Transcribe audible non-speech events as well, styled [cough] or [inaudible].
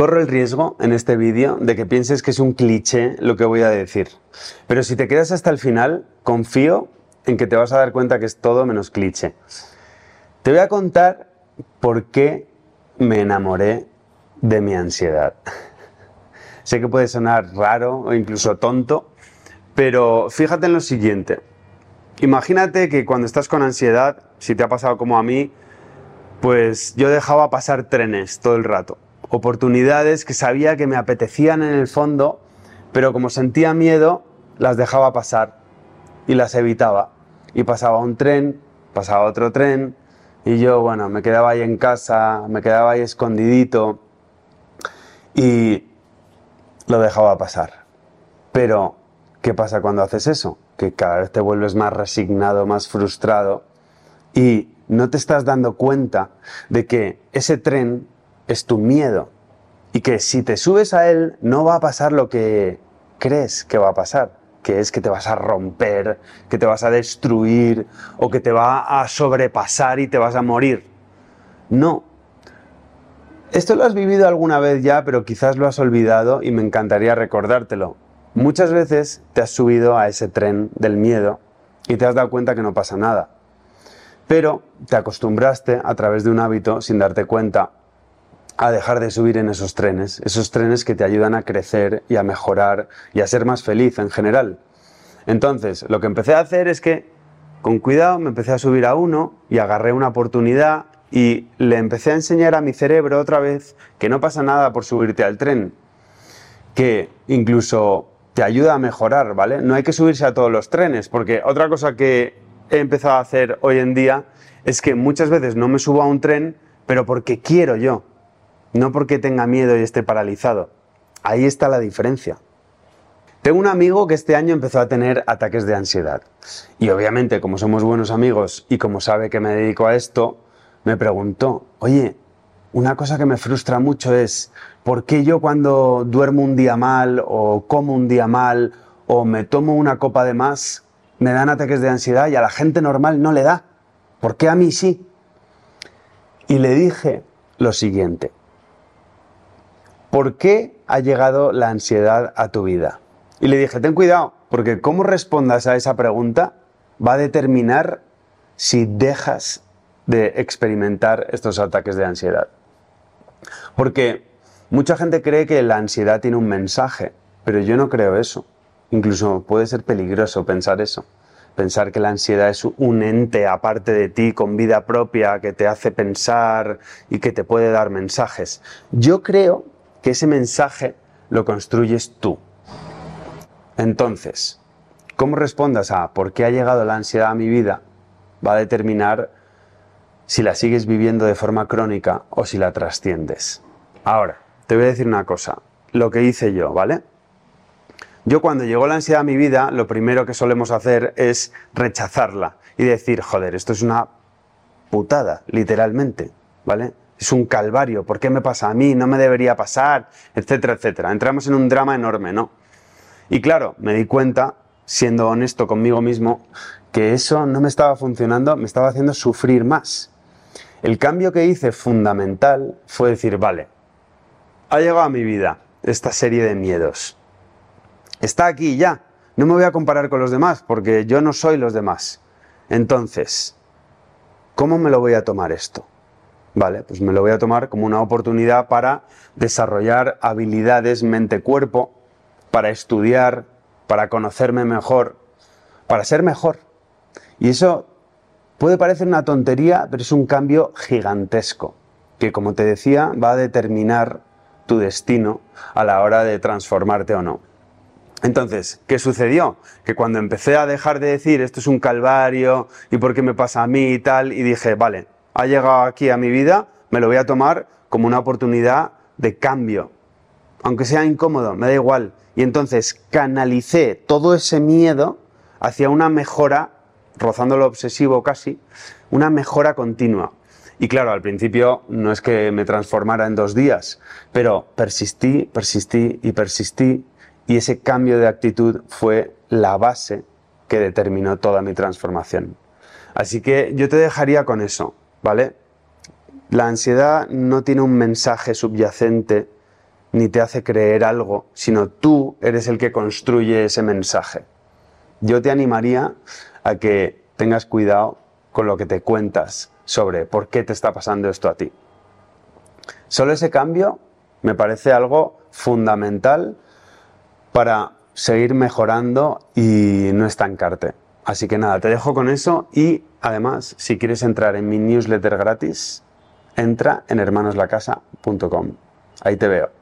Corro el riesgo en este vídeo de que pienses que es un cliché lo que voy a decir. Pero si te quedas hasta el final, confío en que te vas a dar cuenta que es todo menos cliché. Te voy a contar por qué me enamoré de mi ansiedad. [laughs] sé que puede sonar raro o incluso tonto, pero fíjate en lo siguiente. Imagínate que cuando estás con ansiedad, si te ha pasado como a mí, pues yo dejaba pasar trenes todo el rato. Oportunidades que sabía que me apetecían en el fondo, pero como sentía miedo, las dejaba pasar y las evitaba. Y pasaba un tren, pasaba otro tren, y yo, bueno, me quedaba ahí en casa, me quedaba ahí escondidito y lo dejaba pasar. Pero, ¿qué pasa cuando haces eso? Que cada vez te vuelves más resignado, más frustrado y no te estás dando cuenta de que ese tren es tu miedo y que si te subes a él no va a pasar lo que crees que va a pasar que es que te vas a romper, que te vas a destruir o que te va a sobrepasar y te vas a morir. No. Esto lo has vivido alguna vez ya, pero quizás lo has olvidado y me encantaría recordártelo. Muchas veces te has subido a ese tren del miedo y te has dado cuenta que no pasa nada. Pero te acostumbraste a través de un hábito sin darte cuenta a dejar de subir en esos trenes, esos trenes que te ayudan a crecer y a mejorar y a ser más feliz en general. Entonces, lo que empecé a hacer es que, con cuidado, me empecé a subir a uno y agarré una oportunidad y le empecé a enseñar a mi cerebro otra vez que no pasa nada por subirte al tren, que incluso te ayuda a mejorar, ¿vale? No hay que subirse a todos los trenes, porque otra cosa que he empezado a hacer hoy en día es que muchas veces no me subo a un tren, pero porque quiero yo no porque tenga miedo y esté paralizado. Ahí está la diferencia. Tengo un amigo que este año empezó a tener ataques de ansiedad. Y obviamente, como somos buenos amigos y como sabe que me dedico a esto, me preguntó, oye, una cosa que me frustra mucho es, ¿por qué yo cuando duermo un día mal o como un día mal o me tomo una copa de más, me dan ataques de ansiedad y a la gente normal no le da? ¿Por qué a mí sí? Y le dije lo siguiente, ¿por qué ha llegado la ansiedad a tu vida? Y le dije, ten cuidado, porque cómo respondas a esa pregunta va a determinar si dejas de experimentar estos ataques de ansiedad. Porque mucha gente cree que la ansiedad tiene un mensaje, pero yo no creo eso. Incluso puede ser peligroso pensar eso. Pensar que la ansiedad es un ente aparte de ti, con vida propia, que te hace pensar y que te puede dar mensajes. Yo creo que ese mensaje lo construyes tú. Entonces, cómo respondas a por qué ha llegado la ansiedad a mi vida va a determinar si la sigues viviendo de forma crónica o si la trasciendes. Ahora, te voy a decir una cosa, lo que hice yo, ¿vale? Yo cuando llegó la ansiedad a mi vida, lo primero que solemos hacer es rechazarla y decir, joder, esto es una putada, literalmente, ¿vale? Es un calvario, ¿por qué me pasa a mí? No me debería pasar, etcétera, etcétera. Entramos en un drama enorme, ¿no? Y claro, me di cuenta, siendo honesto conmigo mismo, que eso no me estaba funcionando, me estaba haciendo sufrir más. El cambio que hice fundamental fue decir, vale, ha llegado a mi vida esta serie de miedos. Está aquí ya. No me voy a comparar con los demás porque yo no soy los demás. Entonces, ¿cómo me lo voy a tomar esto? Vale, pues me lo voy a tomar como una oportunidad para desarrollar habilidades mente-cuerpo, para estudiar, para conocerme mejor, para ser mejor. Y eso puede parecer una tontería, pero es un cambio gigantesco, que como te decía, va a determinar tu destino a la hora de transformarte o no. Entonces, ¿qué sucedió? Que cuando empecé a dejar de decir esto es un calvario y por qué me pasa a mí y tal, y dije, vale, ha llegado aquí a mi vida, me lo voy a tomar como una oportunidad de cambio. Aunque sea incómodo, me da igual. Y entonces canalicé todo ese miedo hacia una mejora, rozando lo obsesivo casi, una mejora continua. Y claro, al principio no es que me transformara en dos días, pero persistí, persistí y persistí y ese cambio de actitud fue la base que determinó toda mi transformación. Así que yo te dejaría con eso. ¿Vale? La ansiedad no tiene un mensaje subyacente ni te hace creer algo, sino tú eres el que construye ese mensaje. Yo te animaría a que tengas cuidado con lo que te cuentas sobre por qué te está pasando esto a ti. Solo ese cambio me parece algo fundamental para seguir mejorando y no estancarte. Así que nada, te dejo con eso y además, si quieres entrar en mi newsletter gratis, entra en hermanoslacasa.com. Ahí te veo.